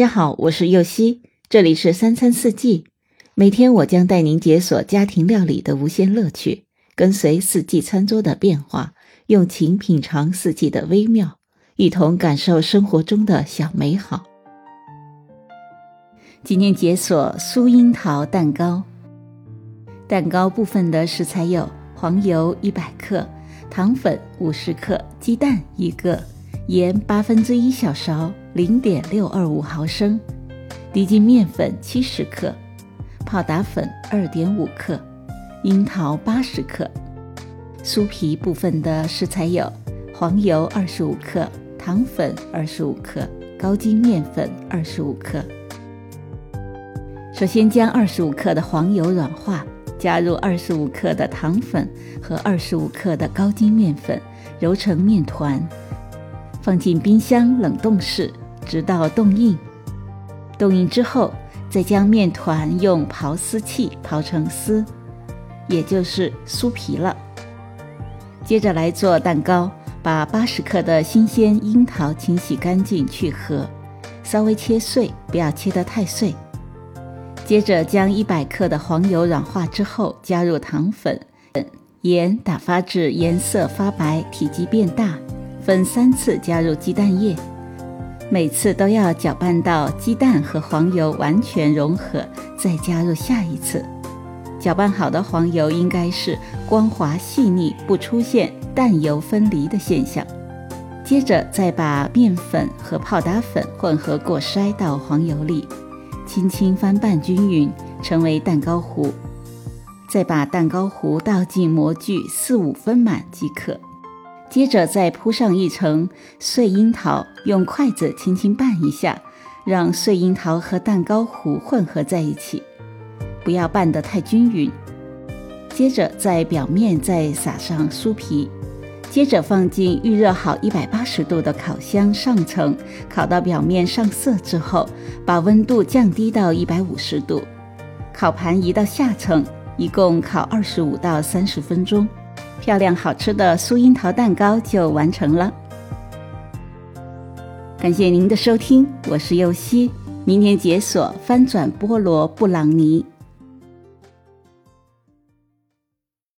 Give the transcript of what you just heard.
大家好，我是右希，这里是三餐四季。每天我将带您解锁家庭料理的无限乐趣，跟随四季餐桌的变化，用情品尝四季的微妙，一同感受生活中的小美好。今天解锁酥樱桃蛋糕。蛋糕部分的食材有黄油一百克、糖粉五十克、鸡蛋一个、盐八分之一小勺。零点六二五毫升，低筋面粉七十克，泡打粉二点五克，樱桃八十克。酥皮部分的食材有黄油二十五克，糖粉二十五克，高筋面粉二十五克。首先将二十五克的黄油软化，加入二十五克的糖粉和二十五克的高筋面粉，揉成面团，放进冰箱冷冻室。直到冻硬，冻硬之后，再将面团用刨丝器刨成丝，也就是酥皮了。接着来做蛋糕，把八十克的新鲜樱桃清洗干净去核，稍微切碎，不要切得太碎。接着将一百克的黄油软化之后，加入糖粉、盐，打发至颜色发白、体积变大，分三次加入鸡蛋液。每次都要搅拌到鸡蛋和黄油完全融合，再加入下一次。搅拌好的黄油应该是光滑细腻，不出现蛋油分离的现象。接着再把面粉和泡打粉混合过筛到黄油里，轻轻翻拌均匀，成为蛋糕糊。再把蛋糕糊倒进模具，四五分满即可。接着再铺上一层碎樱桃，用筷子轻轻拌一下，让碎樱桃和蛋糕糊混合在一起，不要拌得太均匀。接着在表面再撒上酥皮，接着放进预热好一百八十度的烤箱上层，烤到表面上色之后，把温度降低到一百五十度，烤盘移到下层，一共烤二十五到三十分钟。漂亮好吃的酥樱桃蛋糕就完成了。感谢您的收听，我是右希，明天解锁翻转菠萝布朗尼。